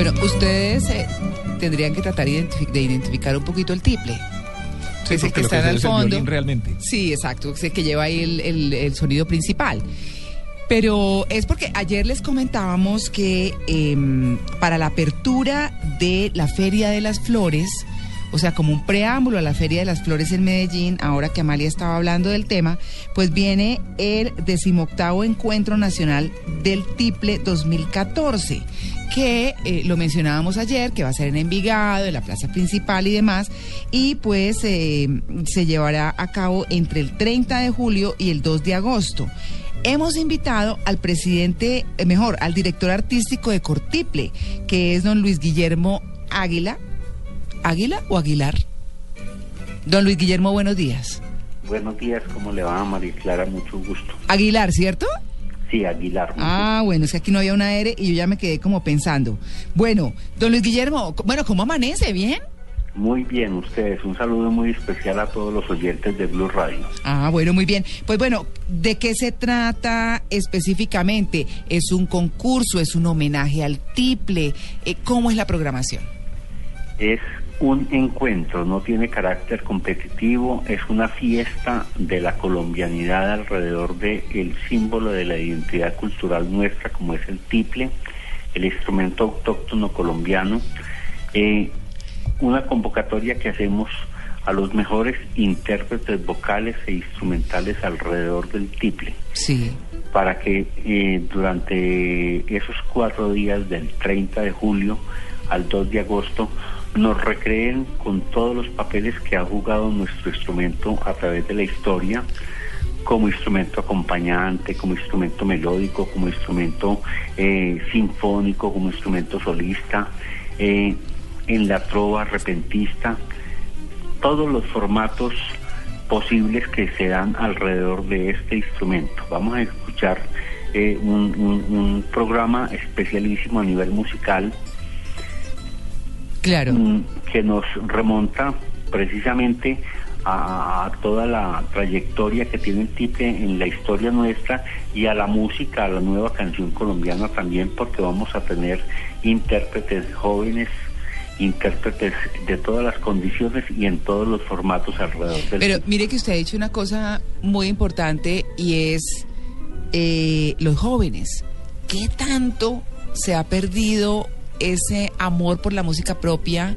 Bueno, ustedes eh, tendrían que tratar de, identificar un poquito el tiple. Sí, ese que está en el fondo. realmente. Sí, exacto, ese que lleva ahí el, sonido principal. Pero es porque ayer les comentábamos que em, para la apertura de la Feria de las Flores, o sea, como un preámbulo a la Feria de las Flores en Medellín, ahora que Amalia estaba hablando del tema, pues viene el decimoctavo Encuentro Nacional del Tiple 2014 que eh, lo mencionábamos ayer, que va a ser en Envigado, en la plaza principal y demás, y pues eh, se llevará a cabo entre el 30 de julio y el 2 de agosto. Hemos invitado al presidente, eh, mejor, al director artístico de Cortiple, que es don Luis Guillermo Águila, ¿Águila o Aguilar? Don Luis Guillermo, buenos días. Buenos días, ¿cómo le va, María Clara? Mucho gusto. Aguilar, ¿cierto? Sí, Aguilar. Ah, bueno, es que aquí no había una R y yo ya me quedé como pensando. Bueno, don Luis Guillermo, bueno, ¿cómo amanece? ¿Bien? Muy bien, ustedes. Un saludo muy especial a todos los oyentes de Blue Radio. Ah, bueno, muy bien. Pues bueno, ¿de qué se trata específicamente? ¿Es un concurso? ¿Es un homenaje al tiple? Eh, ¿Cómo es la programación? Es un encuentro, no tiene carácter competitivo, es una fiesta de la colombianidad alrededor del el símbolo de la identidad cultural nuestra, como es el tiple, el instrumento autóctono colombiano, eh, una convocatoria que hacemos a los mejores intérpretes vocales e instrumentales alrededor del tiple. Sí. Para que eh, durante esos cuatro días del 30 de julio al 2 de agosto nos recreen con todos los papeles que ha jugado nuestro instrumento a través de la historia, como instrumento acompañante, como instrumento melódico, como instrumento eh, sinfónico, como instrumento solista, eh, en la trova repentista, todos los formatos posibles que se dan alrededor de este instrumento. Vamos a escuchar eh, un programa especialísimo a nivel musical Claro. Mm, que nos remonta precisamente a, toda la trayectoria que tiene el Tipe en la historia nuestra y a la música, a la nueva canción colombiana también, porque vamos a tener intérpretes jóvenes, intérpretes de todas las condiciones y en todos los formatos alrededor del Pero mire que usted ha dicho una cosa muy importante y es eh, los jóvenes. ¿Qué tanto se ha perdido ese amor por la música propia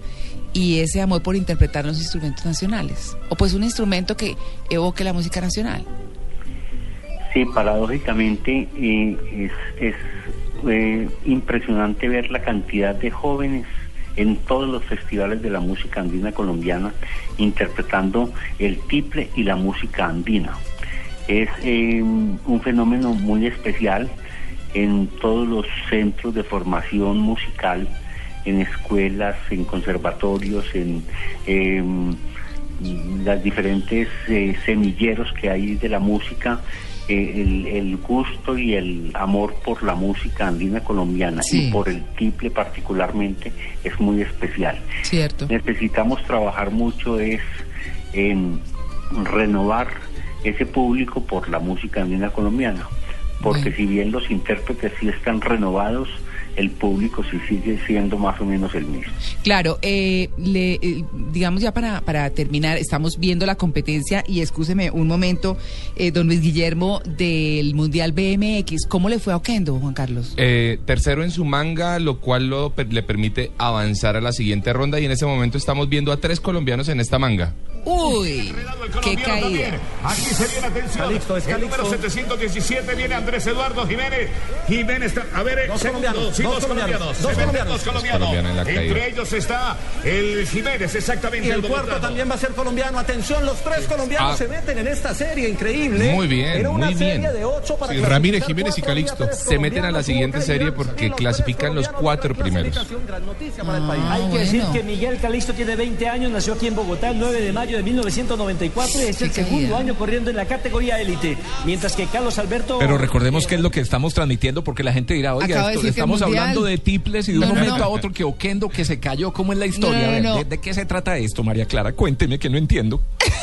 y ese amor por interpretar los instrumentos nacionales? ¿O pues un instrumento que evoque la música nacional? Sí, paradójicamente eh, es, eh, impresionante ver la cantidad de jóvenes en todos los festivales de la música andina colombiana interpretando el tiple y la música andina. Es eh, un fenómeno muy especial en todos los centros de formación musical, en escuelas, en conservatorios, en em, las diferentes eh, semilleros que hay de la música, eh, el, gusto y el amor por la música andina colombiana y por el tiple particularmente es muy especial. Cierto. Necesitamos trabajar mucho es en renovar ese público por la música andina colombiana porque si bien los intérpretes sí están renovados, el público sí sigue siendo más o menos el mismo. Claro, eh, le, eh, digamos ya para, para terminar, estamos viendo la competencia y escúcheme un momento, eh, don Luis Guillermo, del Mundial BMX, ¿cómo le fue a Oquendo, Juan Carlos? tercero en su manga, lo cual lo, le permite avanzar a la siguiente ronda y en ese momento estamos viendo a tres colombianos en esta manga. Uy, qué caída. Aquí se viene atención. Calixto, es Calixto. El número 717 viene Andrés Eduardo Jiménez. Jiménez, a ver, dos colombianos, sí, dos, colombianos, dos colombianos. Dos colombianos. Entre ellos está el Jiménez, exactamente. Y el, cuarto también va a ser colombiano. Atención, los tres colombianos ah. se meten en esta serie increíble. Muy bien, Era una muy serie bien. de ocho para sí, Ramírez, Jiménez y Calixto se meten a la siguiente serie porque clasifican los cuatro primeros. Ah, Hay que decir que Miguel Calixto tiene 20 años, nació aquí en Bogotá el 9 de mayo de 1994 es el segundo año corriendo en la categoría élite, mientras que Carlos Alberto... Pero recordemos que es lo que estamos transmitiendo porque la gente dirá, oiga, estamos hablando de tiples y de un momento a otro que Oquendo que se cayó, ¿cómo es la historia? ¿de, qué se trata esto, María Clara? Cuénteme que no entiendo.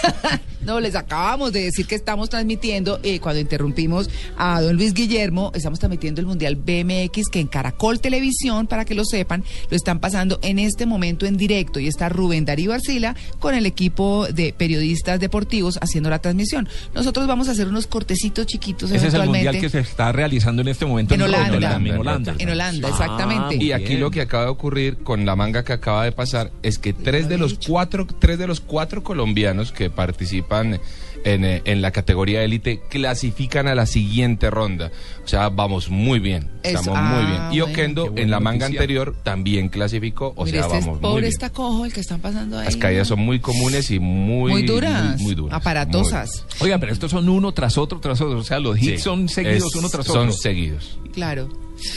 No, les acabamos de decir que estamos transmitiendo, eh, cuando interrumpimos a don Luis Guillermo, estamos transmitiendo el Mundial BMX que en Caracol Televisión, para que lo sepan, lo están pasando en este momento en directo y está Rubén Darío Arcila con el equipo de periodistas deportivos haciendo la transmisión. Nosotros vamos a hacer unos cortecitos chiquitos Ese es el Mundial que se está realizando en este momento en, Holanda, en Holanda. En Holanda, exactamente. y aquí lo que acaba de ocurrir con la manga que acaba de pasar es que tres de los cuatro, tres de los cuatro colombianos que participan en, eh, en la categoría élite clasifican a la siguiente ronda. O sea, vamos muy bien. Estamos muy bien. ah, Y. Oquendo en la manga noticia. anterior también clasificó. O Mire, sea, este es- vamos muy pobre bien. está cojo el que están pasando ahí. Las caídas son muy comunes y muy, muy duras, muy, muy duras. aparatosas. Oiga, pero estos son uno tras otro, tras otro. O sea, los Muy- hits Sí, son seguidos es- uno tras Son otro. seguidos. Claro.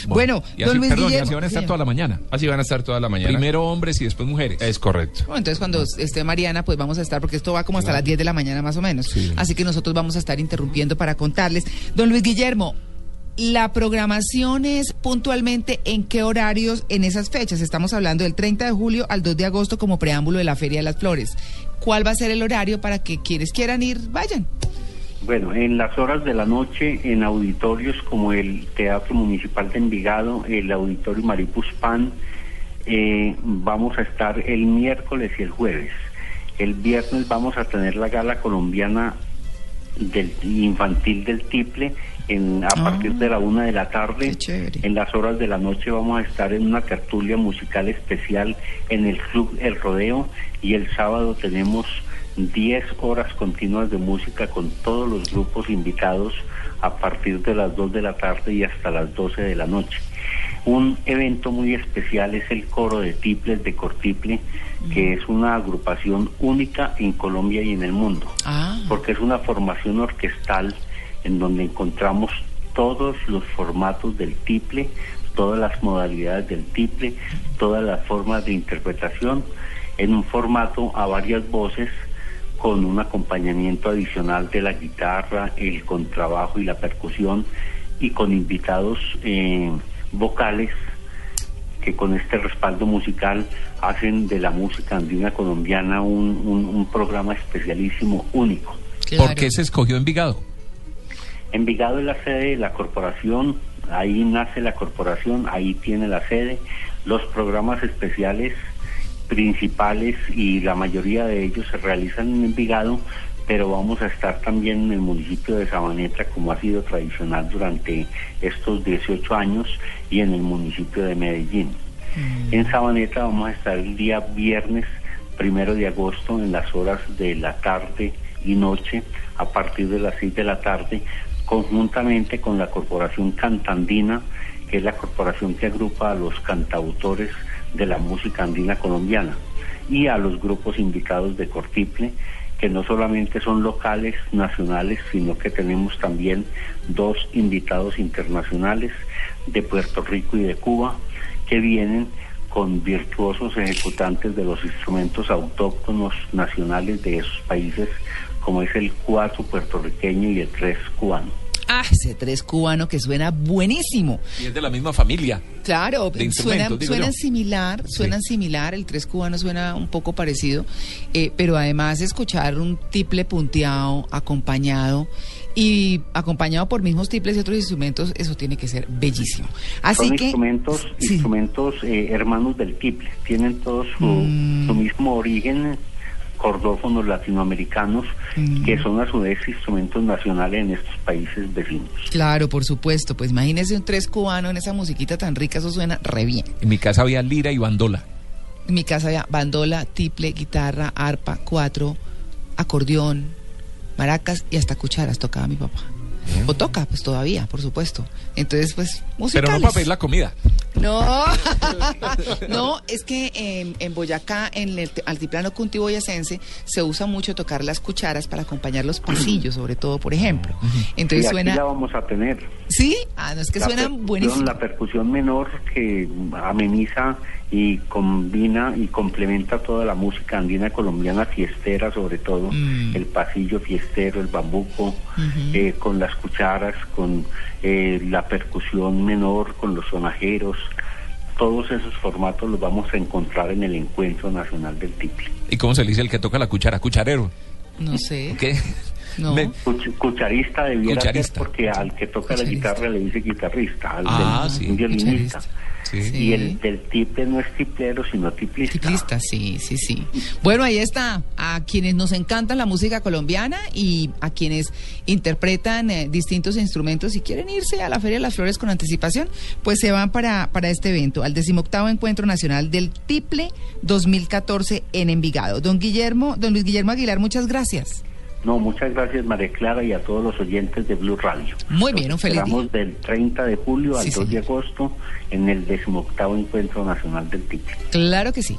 Bueno, y así, don Luis perdón, y Guillermo. así van a estar Sí. toda la mañana. Así van a estar toda la mañana. Primero hombres y después mujeres. Es correcto. Bueno, entonces cuando esté Mariana, pues vamos a estar, porque esto va como hasta las 10 de la mañana más o menos. Sí. Así que nosotros vamos a estar interrumpiendo para contarles. Don Luis Guillermo, la programación es puntualmente en qué horarios en esas fechas. Estamos hablando del 30 de julio al 2 de agosto como preámbulo de la Feria de las Flores. ¿Cuál va a ser el horario para que quienes quieran ir vayan? Bueno, en las horas de la noche, en auditorios como el Teatro Municipal de Envigado, el Auditorio Maripuspán, eh, vamos a estar el miércoles y el jueves. El viernes vamos a tener la gala colombiana del infantil del Tiple en, a Ah, partir de la una de la tarde. En las horas de la noche vamos a estar en una tertulia musical especial en el Club El Rodeo y el sábado tenemos 10 horas continuas de música con todos los grupos invitados a partir de las 2 de la tarde y hasta las 12 de la noche. Un evento muy especial es el coro de tiples de Cortiple, que es una agrupación única en Colombia y en el mundo Ah, porque es una formación orquestal en donde encontramos todos los formatos del tiple, todas las modalidades del tiple, todas las formas de interpretación, en un formato a varias voces con un acompañamiento adicional de la guitarra, el contrabajo y la percusión y con invitados eh, vocales que con este respaldo musical hacen de la música andina colombiana un, un- un programa especialísimo, único. claro. ¿Por qué se escogió Envigado? Envigado es la sede de la corporación, ahí nace la corporación, ahí tiene la sede. Los programas especiales principales y la mayoría de ellos se realizan en Envigado, pero vamos a estar también en el municipio de Sabaneta, como ha sido tradicional durante estos 18 años, y en el municipio de Medellín. En Sabaneta vamos a estar el día viernes primero de agosto en las horas de la tarde y noche a partir de las 6 de la tarde conjuntamente con la Corporación Cantandina que es la corporación que agrupa a los cantautores de la música andina colombiana y a los grupos invitados de Cortiple que no solamente son locales, nacionales, sino que tenemos también dos invitados internacionales de Puerto Rico y de Cuba que vienen con virtuosos ejecutantes de los instrumentos autóctonos nacionales de esos países, como es el cuatro puertorriqueño y el tres cubano. Ah, ese tres cubano que suena buenísimo. Y es de la misma familia. Claro, de suenan, suenan yo. similar, suenan similar, el tres cubano suena un poco parecido, eh, pero además escuchar un tiple punteado, acompañado y acompañado por mismos tiples y otros instrumentos, eso tiene que ser bellísimo. Así Son que instrumentos, sí. instrumentos eh, hermanos del tiple, tienen todos su, Mm. su mismo origen, cordófonos latinoamericanos, Mm. que son a su vez instrumentos nacionales en estos países vecinos. Claro, por supuesto, pues imagínese un tres cubano en esa musiquita tan rica, eso suena re bien. En mi casa había lira y bandola. En mi casa había bandola, tiple, guitarra, arpa, cuatro, acordeón, maracas y hasta cucharas tocaba mi papá. O toca, pues todavía, por supuesto. Entonces, pues, musicales. Pero no para pedir la comida. No, no, es que en, en Boyacá, en el altiplano cuntiboyacense, se usa mucho tocar las cucharas para acompañar los pasillos, sobre todo, por ejemplo. Entonces y aquí suena... la vamos a tener. ¿Sí? Ah, no, es que La suenan buenísimo. La percusión menor que ameniza y combina y complementa toda la música andina colombiana fiestera, sobre todo Mm. el pasillo fiestero, el bambuco, eh, con las cucharas, con eh, la percusión menor, con los sonajeros. Todos esos formatos los vamos a encontrar en el Encuentro Nacional del Tiple. ¿Y cómo se le dice el que toca la cuchara? Cucharero. No sé. ¿Qué? No. Me- Cuch- Cucharista debiera Cucharista. ser porque al que toca la guitarra le dice guitarrista, al Ah, del- sí, un violinista. Cucharista. Sí. Y el del tiple no es tiplero, sino tiplista. Tiplista, sí, sí, sí. Bueno, ahí está. A quienes nos encanta la música colombiana y a quienes interpretan eh, distintos instrumentos y quieren irse a la Feria de las Flores con anticipación, pues se van para, para este evento, al decimoctavo Encuentro Nacional del Tiple 2014 en Envigado. Don Guillermo, don Luis Guillermo Aguilar, muchas gracias. No, muchas gracias María Clara y a todos los oyentes de Blue Radio. Muy bien, un feliz Esperamos día. del 30 de julio al Sí, 2 de señor. agosto en el 18 Encuentro Nacional del Tiple. Claro que sí.